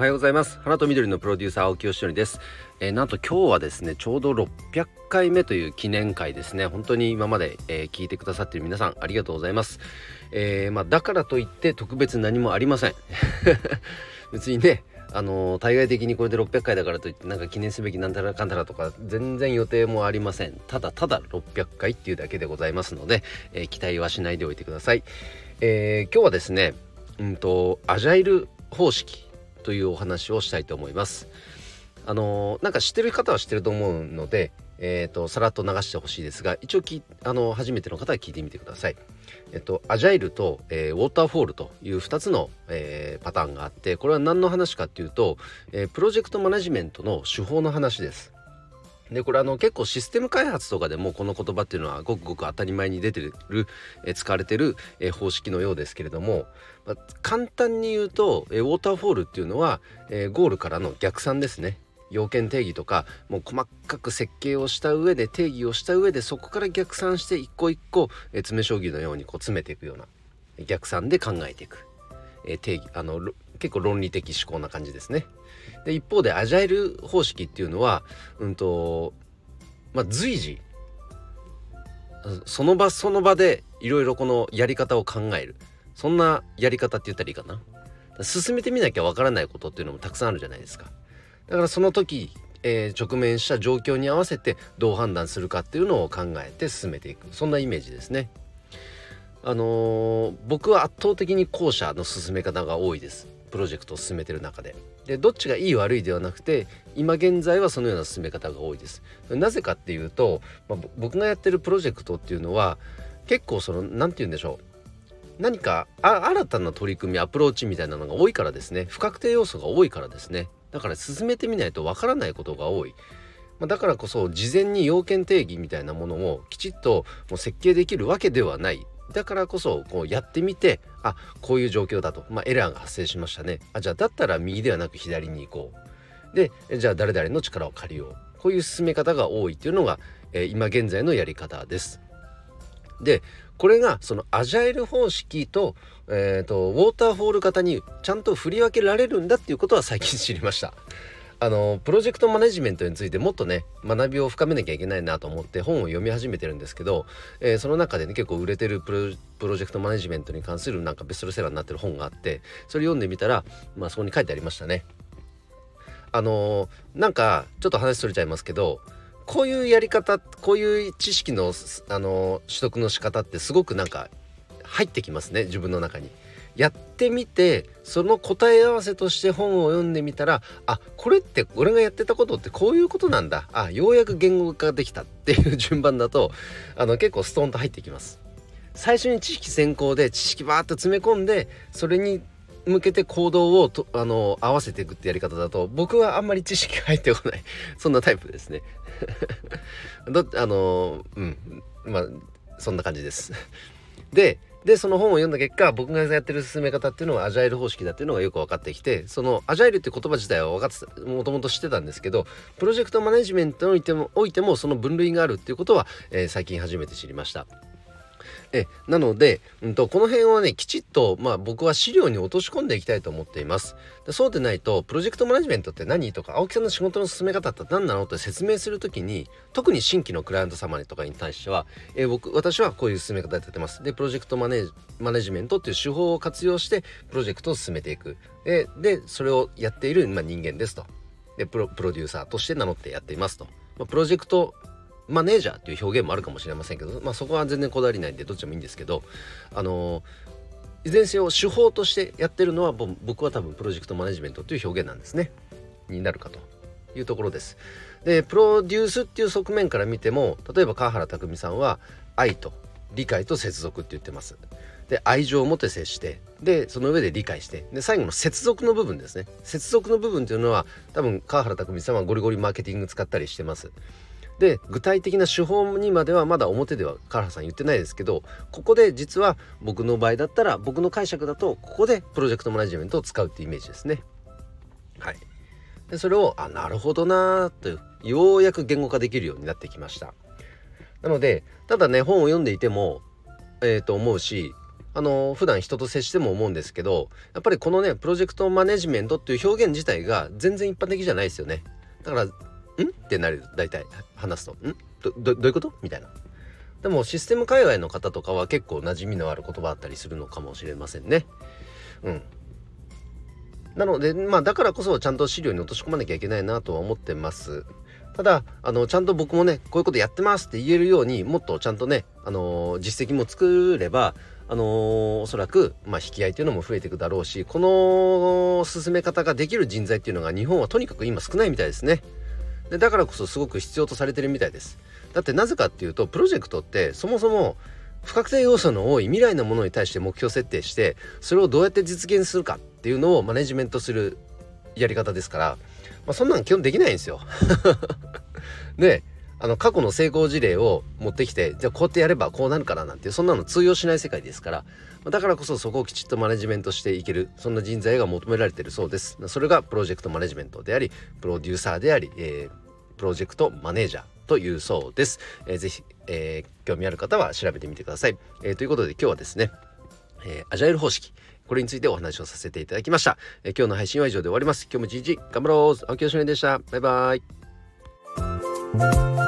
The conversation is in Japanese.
おはようございます。花と緑のプロデューサー青木よしのりです、えー、なんと今日はですねちょうど600回目という記念会ですね。本当に今まで、えー、聞いてくださってる皆さんありがとうございます、えー、まあ、だからといって特別何もありません。別にねあの対外的にこれで600回だからといってなんか記念すべきなんたらかんたらとか全然予定もありません。ただただ600回っていうだけでございますので、え期待はしないでおいてください、えー今日はですねうんとアジャイル方式というお話をしたいと思います。あのなんか知ってる方は知ってると思うので、えーと、さらっと流してほしいですが一応きあの初めての方は聞いてみてください。えっと、アジャイルと、えー、ウォーターフォールという2つの、えー、パターンがあってこれは何の話かっていうと、えー、プロジェクトマネジメントの手法の話です。でこれあの結構システム開発とかでもこの言葉っていうのはごくごく当たり前に出てる、え使われてる、え方式のようですけれども、まあ、簡単に言うと、えウォーターフォールっていうのは、えゴールからの逆算ですね。要件定義とかもう細かく設計をした上で定義をした上でそこから逆算して一個一個、え詰め将棋のようにこう詰めていくような逆算で考えていく、え定義あの結構論理的思考な感じですね。で一方でアジャイル方式っていうのはうんとまあ随時その場その場でいろいろこのやり方を考える。そんなやり方って言ったらいいかな。進めてみなきゃわからないことっていうのもたくさんあるじゃないですか。だからその時、えー、直面した状況に合わせてどう判断するかっていうのを考えて進めていく。そんなイメージですね。あのー、僕は圧倒的に後者の進め方が多いです。プロジェクトを進めてる中で。でどっちがいい悪いではなくて今現在はそのような進め方が多いです。なぜかっていうと、まあ、僕がやってるプロジェクトっていうのは結構その何て言うんでしょう。何か新たな取り組みアプローチみたいなのが多いからですね。不確定要素が多いからですね。だから進めてみないとわからないことが多い。まだからこそ事前に要件定義みたいなものをきちっともう設計できるわけではない。だからこそこうやってみてあこういう状況だと、まあ、エラーが発生しましたねあじゃあだったら右ではなく左に行こうでじゃあ誰々の力を借りようこういう進め方が多いっていうのが、えー、今現在のやり方です。でこれがそのアジャイル方式と,、えーと、とウォーターフォール型にちゃんと振り分けられるんだっていうことは最近知りました。あのプロジェクトマネジメントについてもっとね学びを深めなきゃいけないなと思って本を読み始めてるんですけど、えー、その中でね結構売れてるプロジェクトマネジメントに関するなんかベストセラーになってる本があってそれ読んでみたらまあそこに書いてありましたね。あのー、なんかちょっと話それちゃいますけどこういうやり方こういう知識の、あのー、取得の仕方ってすごくなんか入ってきますね自分の中に。やってみてその答え合わせとして本を読んでみたらあこれって俺がやってたことってこういうことなんだ。あようやく言語化できたっていう順番だとあの結構ストーンと入ってきます。最初に知識先行で知識バーッと詰め込んでそれに向けて行動をとあの合わせていくってやり方だと僕はあんまり知識入ってこない。そんなタイプですね。どあのうん。まあそんな感じです。ででその本を読んだ結果僕がやってる進め方っていうのはアジャイル方式だっていうのがよく分かってきてそのアジャイルって言葉自体は分かってもともと知ってたんですけどプロジェクトマネジメントにおいてもおいてもその分類があるっていうことは、えー、最近初めて知りました。えなので、うんと、この辺はねきちっと、まあ、僕は資料に落とし込んでいきたいと思っています。でそうでないとプロジェクトマネジメントって何とか青木さんの仕事の進め方って何なのって説明する時に特に新規のクライアント様にとかに対しては、え僕私はこういう進め方やってます。でプロジェクトマネマネジメントっていう手法を活用してプロジェクトを進めていく。ででそれをやっている、まあ、人間ですと。でプロプロデューサーとして名乗ってやっていますと、まあ、プロジェクトマネージャーっていう表現もあるかもしれませんけど、まあ、そこは全然こだわりないんでどっちでもいいんですけどあの、いずれにせよ手法としてやってるのは僕は多分プロジェクトマネジメントという表現なんですねになるかというところです。でプロデュースっていう側面から見ても例えば川原拓さんは愛と理解と接続って言ってます。で愛情を持って接してでその上で理解してで最後の接続の部分ですね接続の部分っていうのは多分川原拓さんはゴリゴリマーケティング使ったりしてますで具体的な手法にまではまだ表では唐原さん言ってないですけどここで実は僕の場合だったら僕の解釈だとここでプロジェクトマネジメントを使うってイメージですね。はい、でそれをあなるほどなとようやく言語化できるようになってきました。なのでただね本を読んでいてもえー、と思うしあの普段人と接しても思うんですけどやっぱりこのねプロジェクトマネジメントっていう表現自体が全然一般的じゃないですよねだから「ん?」ってなる大体話すと「ん？どどどういうこと?」みたいな。でもシステム界隈の方とかは結構馴染みのある言葉だったりするのかもしれませんね。うん。なのでまあだからこそちゃんと資料に落とし込まなきゃいけないなとは思ってます。ただあのちゃんと僕もねこういうことやってますって言えるようにもっとちゃんとねあの実績も作ればあのー、おそらく、まあ、引き合いっていうのも増えていくだろうしこの進め方ができる人材っていうのが日本はとにかく今少ないみたいですね。でだからこそすごく必要とされてるみたいですだってなぜかっていうとプロジェクトってそもそも不確定要素の多い未来のものに対して目標設定してそれをどうやって実現するかっていうのをマネジメントするやり方ですから、まあ、そんなん基本できないんですよ。であの過去の成功事例を持ってきてじゃあこうやってやればこうなるからなんてそんなの通用しない世界ですからだからこそそこをきちっとマネジメントしていけるそんな人材が求められてるそうですそれがプロジェクトマネジメントでありプロデューサーであり、えー、プロジェクトマネージャーというそうです、えー、ぜひ、えー、興味ある方は調べてみてください、えー、ということで今日はですね、えー、アジャイル方式。これについてお話をさせていただきました、えー、今日の配信は以上で終わります。今日も一日頑張ろう。青木よしでした。バイバイ。